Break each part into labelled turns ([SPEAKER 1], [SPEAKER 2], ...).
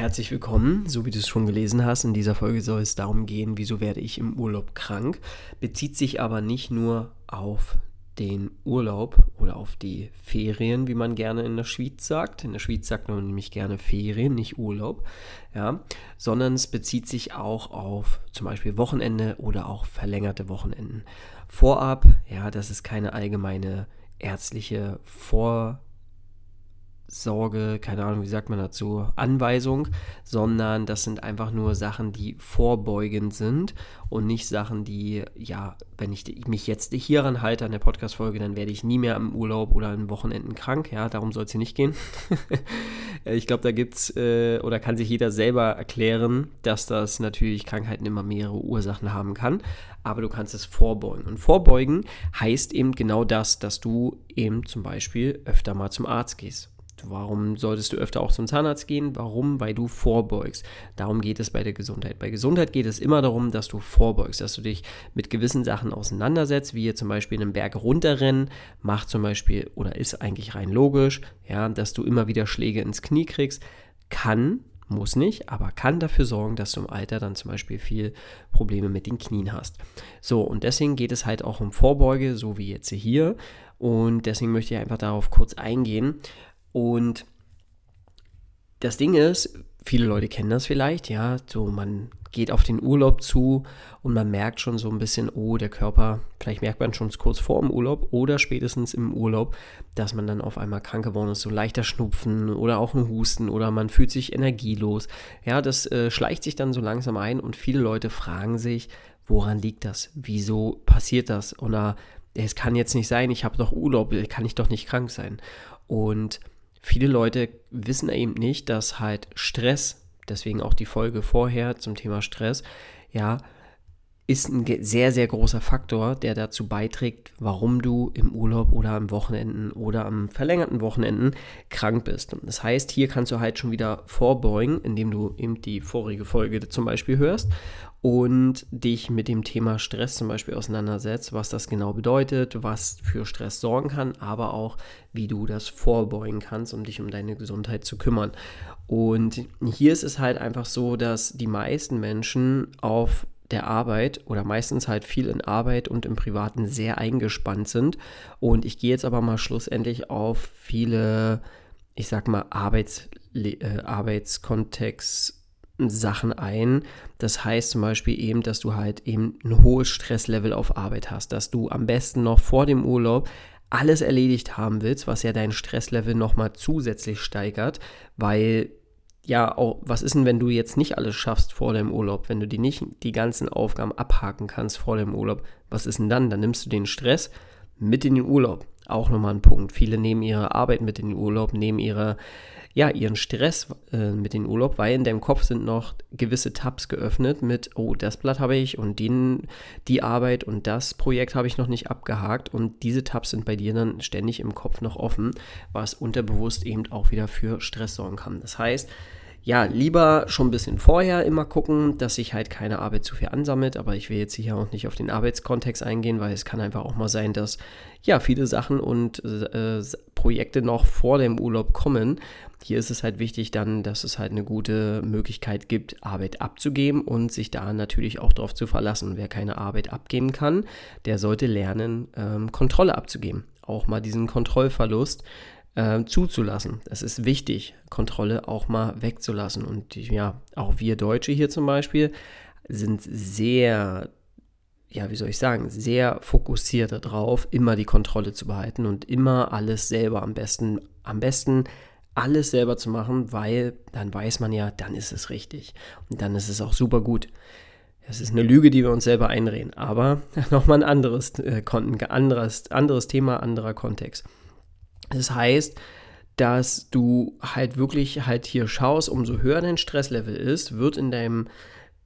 [SPEAKER 1] Herzlich willkommen. So wie du es schon gelesen hast, in dieser Folge soll es darum gehen, wieso werde ich im Urlaub krank. Bezieht sich aber nicht nur auf den Urlaub oder auf die Ferien, wie man gerne in der Schweiz sagt. In der Schweiz sagt man nämlich gerne Ferien, nicht Urlaub, ja, sondern es bezieht sich auch auf zum Beispiel Wochenende oder auch verlängerte Wochenenden. Vorab, ja, das ist keine allgemeine ärztliche Vor- Sorge, keine Ahnung, wie sagt man dazu, Anweisung, sondern das sind einfach nur Sachen, die vorbeugend sind und nicht Sachen, die, ja, wenn ich mich jetzt hieran halte an der Podcast-Folge, dann werde ich nie mehr im Urlaub oder an Wochenenden krank. Ja, darum soll es hier nicht gehen. ich glaube, da gibt es äh, oder kann sich jeder selber erklären, dass das natürlich Krankheiten immer mehrere Ursachen haben kann, aber du kannst es vorbeugen. Und vorbeugen heißt eben genau das, dass du eben zum Beispiel öfter mal zum Arzt gehst Warum solltest du öfter auch zum Zahnarzt gehen? Warum? Weil du vorbeugst. Darum geht es bei der Gesundheit. Bei Gesundheit geht es immer darum, dass du vorbeugst, dass du dich mit gewissen Sachen auseinandersetzt, wie zum Beispiel einen Berg runterrennen, macht zum Beispiel oder ist eigentlich rein logisch, ja, dass du immer wieder Schläge ins Knie kriegst, kann muss nicht, aber kann dafür sorgen, dass du im Alter dann zum Beispiel viel Probleme mit den Knien hast. So, und deswegen geht es halt auch um Vorbeuge, so wie jetzt hier. Und deswegen möchte ich einfach darauf kurz eingehen. Und das Ding ist, viele Leute kennen das vielleicht, ja, so man geht auf den Urlaub zu und man merkt schon so ein bisschen, oh, der Körper, vielleicht merkt man schon kurz vor dem Urlaub oder spätestens im Urlaub, dass man dann auf einmal krank geworden ist, so leichter Schnupfen oder auch ein Husten oder man fühlt sich energielos. Ja, das äh, schleicht sich dann so langsam ein und viele Leute fragen sich, woran liegt das? Wieso passiert das? Oder es kann jetzt nicht sein, ich habe doch Urlaub, kann ich doch nicht krank sein. Und viele Leute wissen eben nicht, dass halt Stress, deswegen auch die Folge vorher zum Thema Stress, ja, ist ein sehr, sehr großer Faktor, der dazu beiträgt, warum du im Urlaub oder am Wochenenden oder am verlängerten Wochenenden krank bist. Das heißt, hier kannst du halt schon wieder vorbeugen, indem du eben die vorige Folge zum Beispiel hörst und dich mit dem Thema Stress zum Beispiel auseinandersetzt, was das genau bedeutet, was für Stress sorgen kann, aber auch wie du das vorbeugen kannst, um dich um deine Gesundheit zu kümmern. Und hier ist es halt einfach so, dass die meisten Menschen auf der Arbeit oder meistens halt viel in Arbeit und im Privaten sehr eingespannt sind. Und ich gehe jetzt aber mal schlussendlich auf viele, ich sag mal, Arbeits, äh, Arbeitskontext. Sachen ein. Das heißt zum Beispiel eben, dass du halt eben ein hohes Stresslevel auf Arbeit hast, dass du am besten noch vor dem Urlaub alles erledigt haben willst, was ja dein Stresslevel nochmal zusätzlich steigert, weil ja, auch, was ist denn, wenn du jetzt nicht alles schaffst vor dem Urlaub, wenn du die nicht die ganzen Aufgaben abhaken kannst vor dem Urlaub, was ist denn dann? Dann nimmst du den Stress mit in den Urlaub. Auch nochmal ein Punkt. Viele nehmen ihre Arbeit mit in den Urlaub, nehmen ihre, ja, ihren Stress äh, mit in den Urlaub, weil in deinem Kopf sind noch gewisse Tabs geöffnet mit, oh, das Blatt habe ich und den, die Arbeit und das Projekt habe ich noch nicht abgehakt und diese Tabs sind bei dir dann ständig im Kopf noch offen, was unterbewusst eben auch wieder für Stress sorgen kann. Das heißt, ja, lieber schon ein bisschen vorher immer gucken, dass sich halt keine Arbeit zu viel ansammelt. Aber ich will jetzt hier auch nicht auf den Arbeitskontext eingehen, weil es kann einfach auch mal sein, dass ja viele Sachen und äh, Projekte noch vor dem Urlaub kommen. Hier ist es halt wichtig dann, dass es halt eine gute Möglichkeit gibt, Arbeit abzugeben und sich da natürlich auch darauf zu verlassen. Wer keine Arbeit abgeben kann, der sollte lernen, ähm, Kontrolle abzugeben. Auch mal diesen Kontrollverlust äh, zuzulassen. Es ist wichtig, Kontrolle auch mal wegzulassen. Und ja, auch wir Deutsche hier zum Beispiel sind sehr, ja, wie soll ich sagen, sehr fokussiert darauf, immer die Kontrolle zu behalten und immer alles selber am besten, am besten alles selber zu machen, weil dann weiß man ja, dann ist es richtig. Und dann ist es auch super gut. Das ist eine Lüge, die wir uns selber einreden. Aber nochmal ein anderes, äh, anderes, anderes Thema, anderer Kontext. Das heißt, dass du halt wirklich halt hier schaust, umso höher dein Stresslevel ist, wird in deinem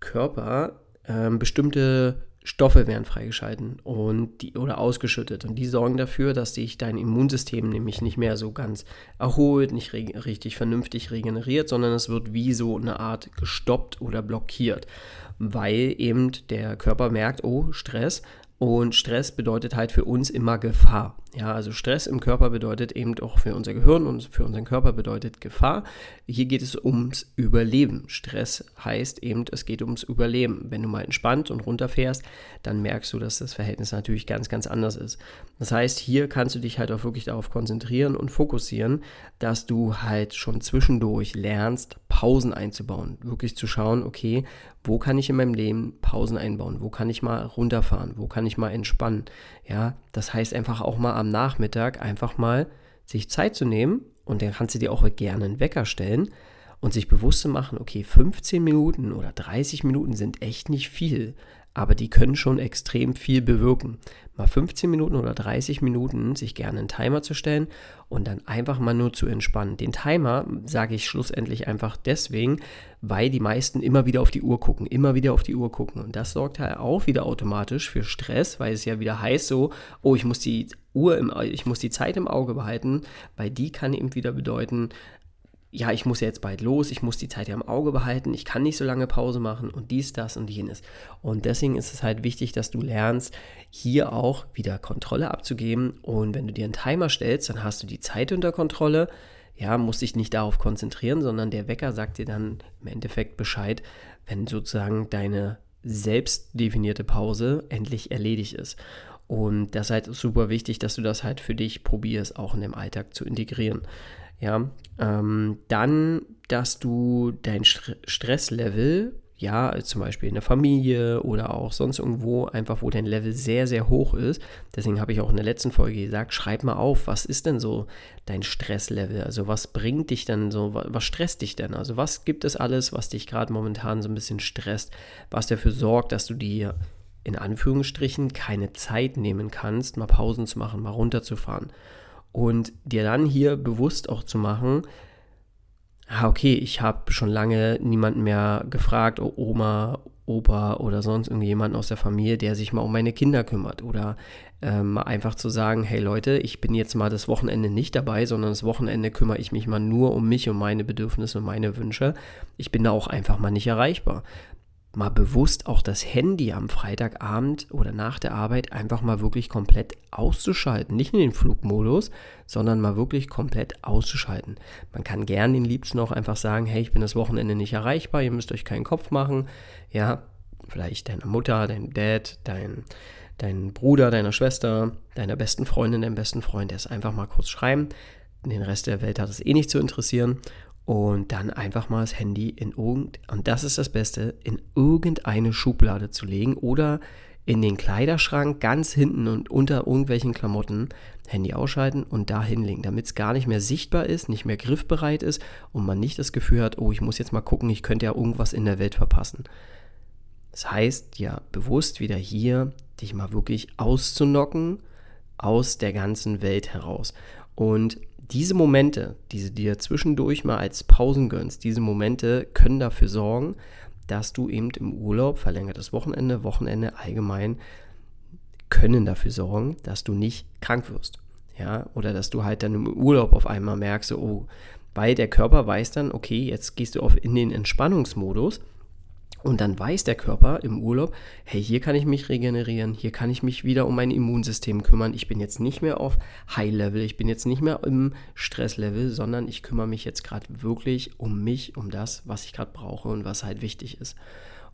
[SPEAKER 1] Körper ähm, bestimmte Stoffe werden freigeschalten und die, oder ausgeschüttet und die sorgen dafür, dass sich dein Immunsystem nämlich nicht mehr so ganz erholt, nicht richtig vernünftig regeneriert, sondern es wird wie so eine Art gestoppt oder blockiert, weil eben der Körper merkt, oh, Stress, und Stress bedeutet halt für uns immer Gefahr. Ja, also Stress im Körper bedeutet eben auch für unser Gehirn und für unseren Körper bedeutet Gefahr. Hier geht es ums Überleben. Stress heißt eben, es geht ums Überleben. Wenn du mal entspannt und runterfährst, dann merkst du, dass das Verhältnis natürlich ganz, ganz anders ist. Das heißt, hier kannst du dich halt auch wirklich darauf konzentrieren und fokussieren, dass du halt schon zwischendurch lernst, Pausen einzubauen. Wirklich zu schauen, okay, wo kann ich in meinem Leben Pausen einbauen? Wo kann ich mal runterfahren? Wo kann ich mal entspannen? Ja, das heißt einfach auch mal am Nachmittag einfach mal sich Zeit zu nehmen und dann kannst du dir auch gerne einen Wecker stellen und sich bewusst zu machen, okay, 15 Minuten oder 30 Minuten sind echt nicht viel, aber die können schon extrem viel bewirken. Mal 15 Minuten oder 30 Minuten sich gerne einen Timer zu stellen und dann einfach mal nur zu entspannen. Den Timer sage ich schlussendlich einfach deswegen, weil die meisten immer wieder auf die Uhr gucken, immer wieder auf die Uhr gucken. Und das sorgt halt auch wieder automatisch für Stress, weil es ja wieder heißt so, oh, ich muss die Uhr im, ich muss die Zeit im Auge behalten, weil die kann eben wieder bedeuten, ja, ich muss ja jetzt bald los, ich muss die Zeit ja im Auge behalten, ich kann nicht so lange Pause machen und dies, das und jenes. Und deswegen ist es halt wichtig, dass du lernst, hier auch wieder Kontrolle abzugeben. Und wenn du dir einen Timer stellst, dann hast du die Zeit unter Kontrolle. Ja, musst dich nicht darauf konzentrieren, sondern der Wecker sagt dir dann im Endeffekt Bescheid, wenn sozusagen deine selbst definierte Pause endlich erledigt ist. Und das ist halt super wichtig, dass du das halt für dich probierst, auch in dem Alltag zu integrieren. Ja, ähm, dann, dass du dein St Stresslevel, ja, zum Beispiel in der Familie oder auch sonst irgendwo, einfach wo dein Level sehr, sehr hoch ist. Deswegen habe ich auch in der letzten Folge gesagt, schreib mal auf, was ist denn so dein Stresslevel? Also was bringt dich denn so, was stresst dich denn? Also was gibt es alles, was dich gerade momentan so ein bisschen stresst, was dafür sorgt, dass du dir in Anführungsstrichen keine Zeit nehmen kannst, mal Pausen zu machen, mal runterzufahren und dir dann hier bewusst auch zu machen, ah, okay, ich habe schon lange niemanden mehr gefragt, Oma, Opa oder sonst irgendjemanden aus der Familie, der sich mal um meine Kinder kümmert. Oder ähm, einfach zu sagen, hey Leute, ich bin jetzt mal das Wochenende nicht dabei, sondern das Wochenende kümmere ich mich mal nur um mich, um meine Bedürfnisse und meine Wünsche. Ich bin da auch einfach mal nicht erreichbar mal bewusst auch das Handy am Freitagabend oder nach der Arbeit einfach mal wirklich komplett auszuschalten. Nicht in den Flugmodus, sondern mal wirklich komplett auszuschalten. Man kann gern den Liebsten auch einfach sagen, hey, ich bin das Wochenende nicht erreichbar, ihr müsst euch keinen Kopf machen. Ja, vielleicht deiner Mutter, deinem Dad, dein, dein Bruder, deiner Schwester, deiner besten Freundin, deinem besten Freund, der es einfach mal kurz schreiben. Den Rest der Welt hat es eh nicht zu interessieren und dann einfach mal das Handy in irgend und das ist das Beste, in irgendeine Schublade zu legen oder in den Kleiderschrank ganz hinten und unter irgendwelchen Klamotten Handy ausschalten und da hinlegen, damit es gar nicht mehr sichtbar ist, nicht mehr griffbereit ist und man nicht das Gefühl hat, oh, ich muss jetzt mal gucken, ich könnte ja irgendwas in der Welt verpassen. Das heißt ja bewusst wieder hier, dich mal wirklich auszunocken aus der ganzen Welt heraus. Und diese Momente, die du dir zwischendurch mal als Pausen gönnst, diese Momente können dafür sorgen, dass du eben im Urlaub, verlängertes Wochenende, Wochenende allgemein, können dafür sorgen, dass du nicht krank wirst. Ja, oder dass du halt dann im Urlaub auf einmal merkst, oh, weil der Körper weiß dann, okay, jetzt gehst du auf in den Entspannungsmodus und dann weiß der Körper im Urlaub, hey, hier kann ich mich regenerieren, hier kann ich mich wieder um mein Immunsystem kümmern. Ich bin jetzt nicht mehr auf High-Level, ich bin jetzt nicht mehr im Stress-Level, sondern ich kümmere mich jetzt gerade wirklich um mich, um das, was ich gerade brauche und was halt wichtig ist.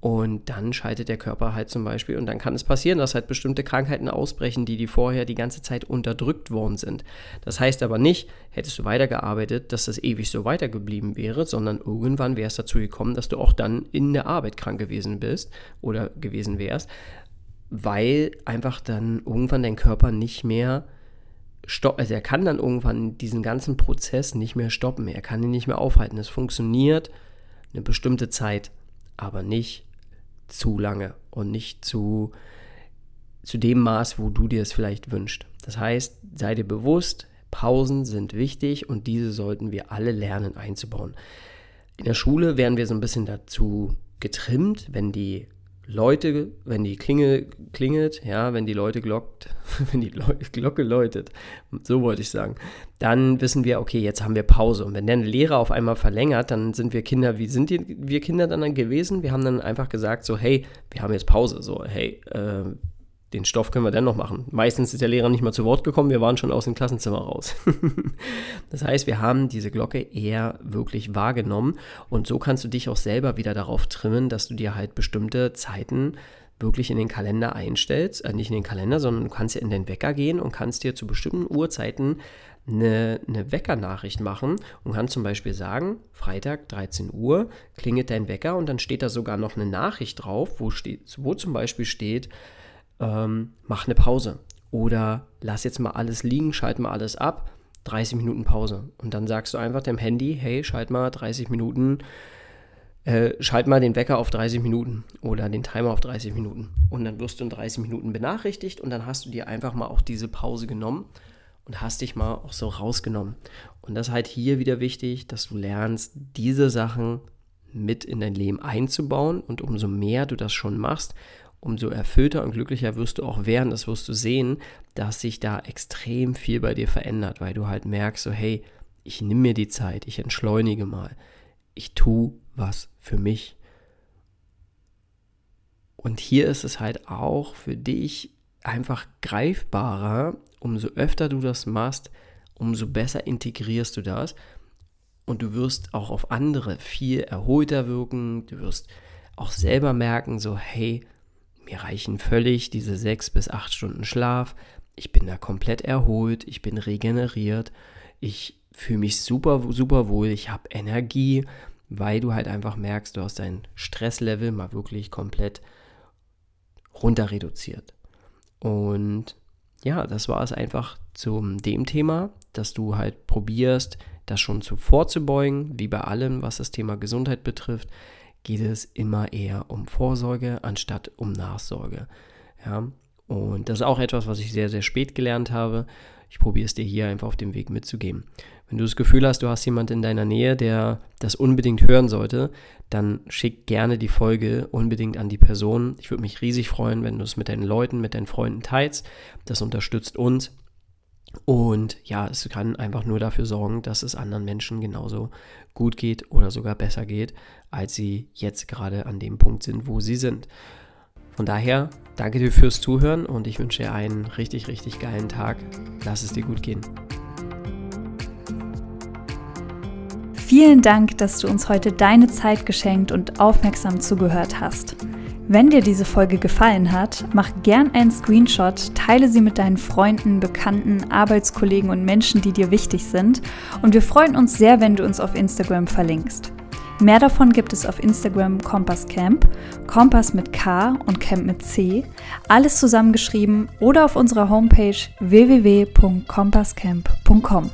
[SPEAKER 1] Und dann schaltet der Körper halt zum Beispiel, und dann kann es passieren, dass halt bestimmte Krankheiten ausbrechen, die die vorher die ganze Zeit unterdrückt worden sind. Das heißt aber nicht, hättest du weitergearbeitet, dass das ewig so weitergeblieben wäre, sondern irgendwann wäre es dazu gekommen, dass du auch dann in der Arbeit krank gewesen bist oder gewesen wärst, weil einfach dann irgendwann dein Körper nicht mehr stoppen, also er kann dann irgendwann diesen ganzen Prozess nicht mehr stoppen, er kann ihn nicht mehr aufhalten. Es funktioniert eine bestimmte Zeit, aber nicht zu lange und nicht zu, zu dem Maß, wo du dir es vielleicht wünschst. Das heißt, sei dir bewusst, Pausen sind wichtig und diese sollten wir alle lernen einzubauen. In der Schule werden wir so ein bisschen dazu getrimmt, wenn die Leute, wenn die Klinge klingelt, ja, wenn die Leute glockt, wenn die Glocke läutet, so wollte ich sagen, dann wissen wir, okay, jetzt haben wir Pause. Und wenn der Lehrer auf einmal verlängert, dann sind wir Kinder, wie sind die, wir Kinder dann gewesen? Wir haben dann einfach gesagt, so, hey, wir haben jetzt Pause, so, hey, äh, den Stoff können wir dennoch machen. Meistens ist der Lehrer nicht mal zu Wort gekommen, wir waren schon aus dem Klassenzimmer raus. das heißt, wir haben diese Glocke eher wirklich wahrgenommen und so kannst du dich auch selber wieder darauf trimmen, dass du dir halt bestimmte Zeiten wirklich in den Kalender einstellst, äh, nicht in den Kalender, sondern du kannst ja in den Wecker gehen und kannst dir zu bestimmten Uhrzeiten eine, eine Weckernachricht machen und kannst zum Beispiel sagen, Freitag 13 Uhr klingelt dein Wecker und dann steht da sogar noch eine Nachricht drauf, wo, steht, wo zum Beispiel steht, ähm, mach eine Pause. Oder lass jetzt mal alles liegen, schalt mal alles ab, 30 Minuten Pause. Und dann sagst du einfach dem Handy, hey, schalt mal 30 Minuten, äh, schalt mal den Wecker auf 30 Minuten oder den Timer auf 30 Minuten. Und dann wirst du in 30 Minuten benachrichtigt und dann hast du dir einfach mal auch diese Pause genommen und hast dich mal auch so rausgenommen. Und das ist halt hier wieder wichtig, dass du lernst, diese Sachen mit in dein Leben einzubauen und umso mehr du das schon machst, umso erfüllter und glücklicher wirst du auch werden. Das wirst du sehen, dass sich da extrem viel bei dir verändert, weil du halt merkst, so hey, ich nehme mir die Zeit, ich entschleunige mal, ich tue was für mich. Und hier ist es halt auch für dich einfach greifbarer, umso öfter du das machst, umso besser integrierst du das und du wirst auch auf andere viel erholter wirken, du wirst auch selber merken, so hey, mir reichen völlig diese sechs bis acht Stunden Schlaf. Ich bin da komplett erholt, ich bin regeneriert, ich fühle mich super, super wohl, ich habe Energie, weil du halt einfach merkst, du hast dein Stresslevel mal wirklich komplett runter reduziert. Und ja, das war es einfach zum dem Thema, dass du halt probierst, das schon zuvor zu beugen, wie bei allem, was das Thema Gesundheit betrifft geht es immer eher um Vorsorge anstatt um Nachsorge. Ja, und das ist auch etwas, was ich sehr, sehr spät gelernt habe. Ich probiere es dir hier einfach auf dem Weg mitzugeben. Wenn du das Gefühl hast, du hast jemanden in deiner Nähe, der das unbedingt hören sollte, dann schick gerne die Folge unbedingt an die Person. Ich würde mich riesig freuen, wenn du es mit deinen Leuten, mit deinen Freunden teilst. Das unterstützt uns und ja, es kann einfach nur dafür sorgen, dass es anderen Menschen genauso gut geht oder sogar besser geht, als sie jetzt gerade an dem Punkt sind, wo sie sind. Von daher, danke dir fürs Zuhören und ich wünsche dir einen richtig, richtig geilen Tag. Lass es dir gut gehen.
[SPEAKER 2] Vielen Dank, dass du uns heute deine Zeit geschenkt und aufmerksam zugehört hast. Wenn dir diese Folge gefallen hat, mach gern einen Screenshot, teile sie mit deinen Freunden, Bekannten, Arbeitskollegen und Menschen, die dir wichtig sind. Und wir freuen uns sehr, wenn du uns auf Instagram verlinkst. Mehr davon gibt es auf Instagram Kompass Camp, Kompass mit K und Camp mit C, alles zusammengeschrieben oder auf unserer Homepage www.kompasscamp.com.